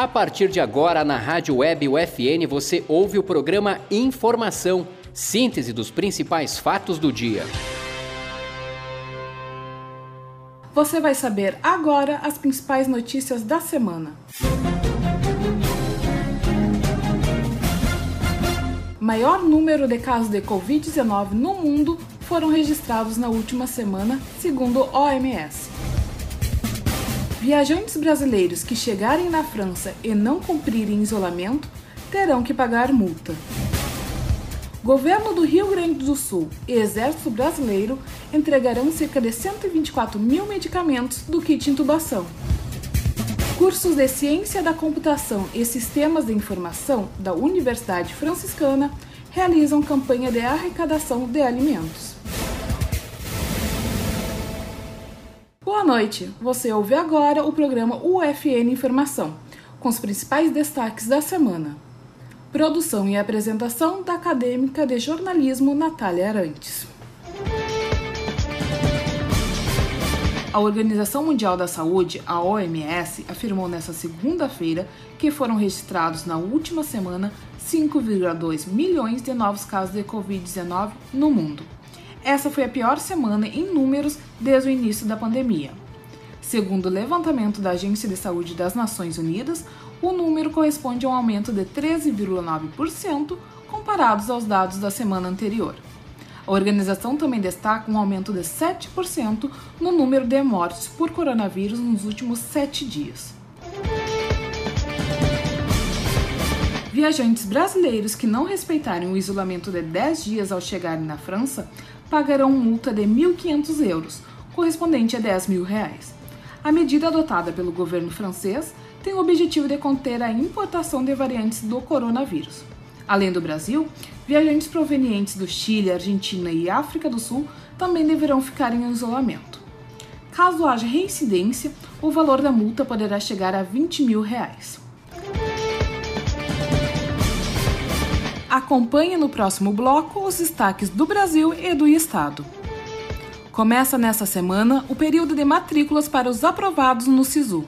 A partir de agora, na Rádio Web UFN, você ouve o programa Informação, síntese dos principais fatos do dia. Você vai saber agora as principais notícias da semana. Maior número de casos de Covid-19 no mundo foram registrados na última semana, segundo o OMS. Viajantes brasileiros que chegarem na França e não cumprirem isolamento terão que pagar multa. Governo do Rio Grande do Sul e Exército Brasileiro entregarão cerca de 124 mil medicamentos do kit intubação. Cursos de Ciência da Computação e Sistemas de Informação da Universidade Franciscana realizam campanha de arrecadação de alimentos. Boa noite. Você ouve agora o programa UFN Informação, com os principais destaques da semana. Produção e apresentação da acadêmica de jornalismo Natália Arantes. A Organização Mundial da Saúde, a OMS, afirmou nesta segunda-feira que foram registrados na última semana 5,2 milhões de novos casos de Covid-19 no mundo. Essa foi a pior semana em números desde o início da pandemia. Segundo o levantamento da Agência de Saúde das Nações Unidas, o número corresponde a um aumento de 13,9% comparados aos dados da semana anterior. A organização também destaca um aumento de 7% no número de mortes por coronavírus nos últimos sete dias. Viajantes brasileiros que não respeitarem o isolamento de 10 dias ao chegarem na França pagarão multa de 1.500 euros, correspondente a 10 mil reais. A medida adotada pelo governo francês tem o objetivo de conter a importação de variantes do coronavírus. Além do Brasil, viajantes provenientes do Chile, Argentina e África do Sul também deverão ficar em isolamento. Caso haja reincidência, o valor da multa poderá chegar a 20 mil reais. Acompanhe no próximo bloco os destaques do Brasil e do Estado. Começa nesta semana o período de matrículas para os aprovados no SISU.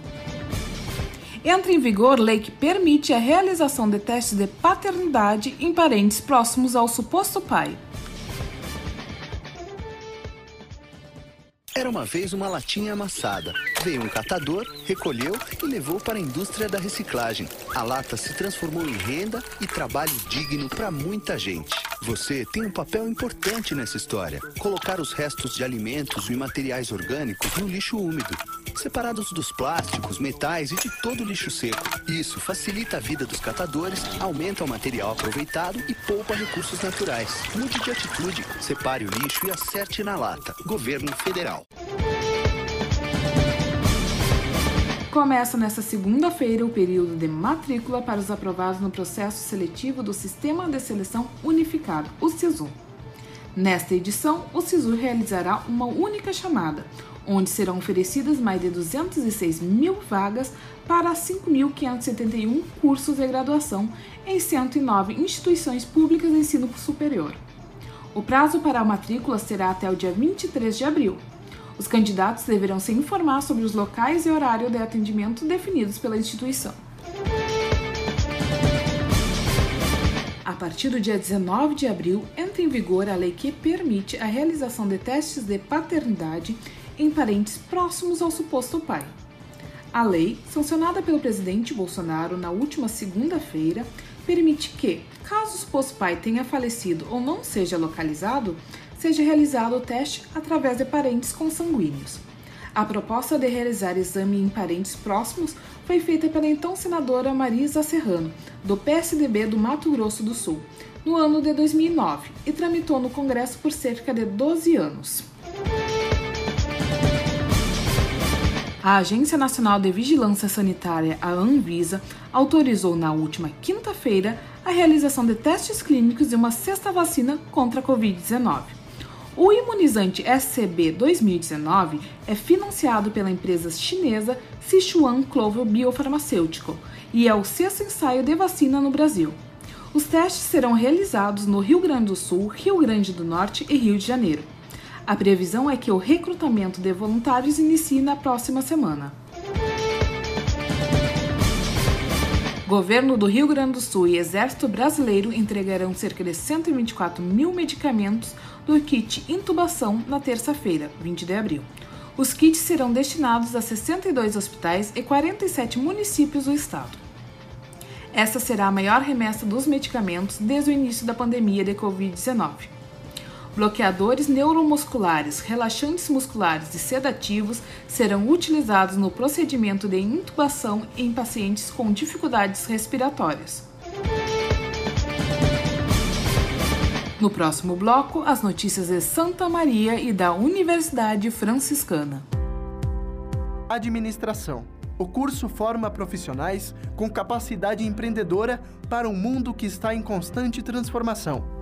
Entra em vigor lei que permite a realização de testes de paternidade em parentes próximos ao suposto pai. Era uma vez uma latinha amassada. Veio um catador, recolheu e levou para a indústria da reciclagem. A lata se transformou em renda e trabalho digno para muita gente. Você tem um papel importante nessa história. Colocar os restos de alimentos e materiais orgânicos no lixo úmido separados dos plásticos, metais e de todo lixo seco. Isso facilita a vida dos catadores, aumenta o material aproveitado e poupa recursos naturais. Mude de atitude, separe o lixo e acerte na lata. Governo Federal. Começa nesta segunda-feira o período de matrícula para os aprovados no processo seletivo do Sistema de Seleção Unificado, o SISU. Nesta edição, o SISU realizará uma única chamada, onde serão oferecidas mais de 206 mil vagas para 5.571 cursos de graduação em 109 instituições públicas de ensino superior. O prazo para a matrícula será até o dia 23 de abril. Os candidatos deverão se informar sobre os locais e horário de atendimento definidos pela instituição. A partir do dia 19 de abril, entra em vigor a lei que permite a realização de testes de paternidade em parentes próximos ao suposto pai. A lei, sancionada pelo presidente Bolsonaro na última segunda-feira, permite que, caso o suposto pai tenha falecido ou não seja localizado, seja realizado o teste através de parentes consanguíneos. A proposta de realizar exame em parentes próximos foi feita pela então senadora Marisa Serrano, do PSDB do Mato Grosso do Sul, no ano de 2009 e tramitou no Congresso por cerca de 12 anos. A Agência Nacional de Vigilância Sanitária, a Anvisa, autorizou na última quinta-feira a realização de testes clínicos de uma sexta vacina contra a Covid-19. O imunizante SCB 2019 é financiado pela empresa chinesa Sichuan Clover Biopharmaceutical e é o sexto ensaio de vacina no Brasil. Os testes serão realizados no Rio Grande do Sul, Rio Grande do Norte e Rio de Janeiro. A previsão é que o recrutamento de voluntários inicie na próxima semana. Governo do Rio Grande do Sul e Exército Brasileiro entregarão cerca de 124 mil medicamentos do kit intubação na terça-feira, 20 de abril. Os kits serão destinados a 62 hospitais e 47 municípios do estado. Essa será a maior remessa dos medicamentos desde o início da pandemia de Covid-19. Bloqueadores neuromusculares, relaxantes musculares e sedativos serão utilizados no procedimento de intubação em pacientes com dificuldades respiratórias. No próximo bloco, as notícias de Santa Maria e da Universidade Franciscana. Administração. O curso forma profissionais com capacidade empreendedora para um mundo que está em constante transformação.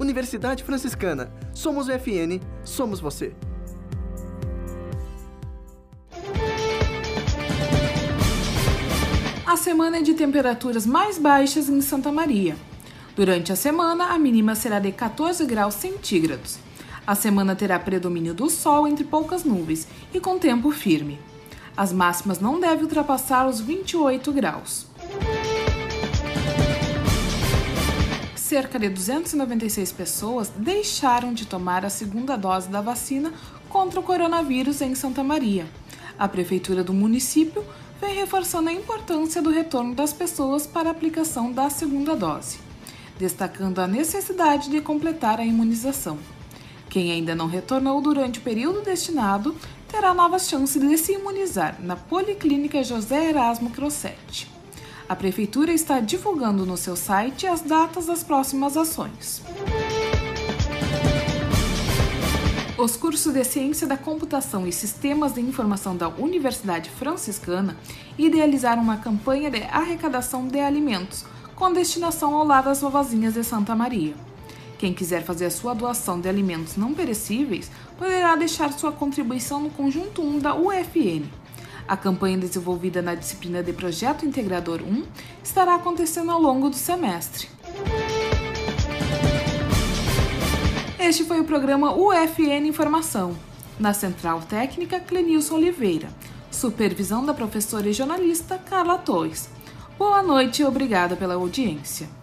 Universidade Franciscana. Somos o FN, somos você. A semana é de temperaturas mais baixas em Santa Maria. Durante a semana, a mínima será de 14 graus centígrados. A semana terá predomínio do sol entre poucas nuvens e com tempo firme. As máximas não devem ultrapassar os 28 graus. Cerca de 296 pessoas deixaram de tomar a segunda dose da vacina contra o coronavírus em Santa Maria. A prefeitura do município vem reforçando a importância do retorno das pessoas para a aplicação da segunda dose, destacando a necessidade de completar a imunização. Quem ainda não retornou durante o período destinado terá novas chances de se imunizar na Policlínica José Erasmo Crossetti. A Prefeitura está divulgando no seu site as datas das próximas ações. Os cursos de Ciência da Computação e Sistemas de Informação da Universidade Franciscana idealizaram uma campanha de arrecadação de alimentos com destinação ao lar das vovozinhas de Santa Maria. Quem quiser fazer a sua doação de alimentos não perecíveis poderá deixar sua contribuição no conjunto 1 da UFN, a campanha desenvolvida na disciplina de Projeto Integrador 1 estará acontecendo ao longo do semestre. Este foi o programa UFN Informação. Na Central Técnica, Clenilson Oliveira. Supervisão da professora e jornalista Carla Torres. Boa noite e obrigada pela audiência.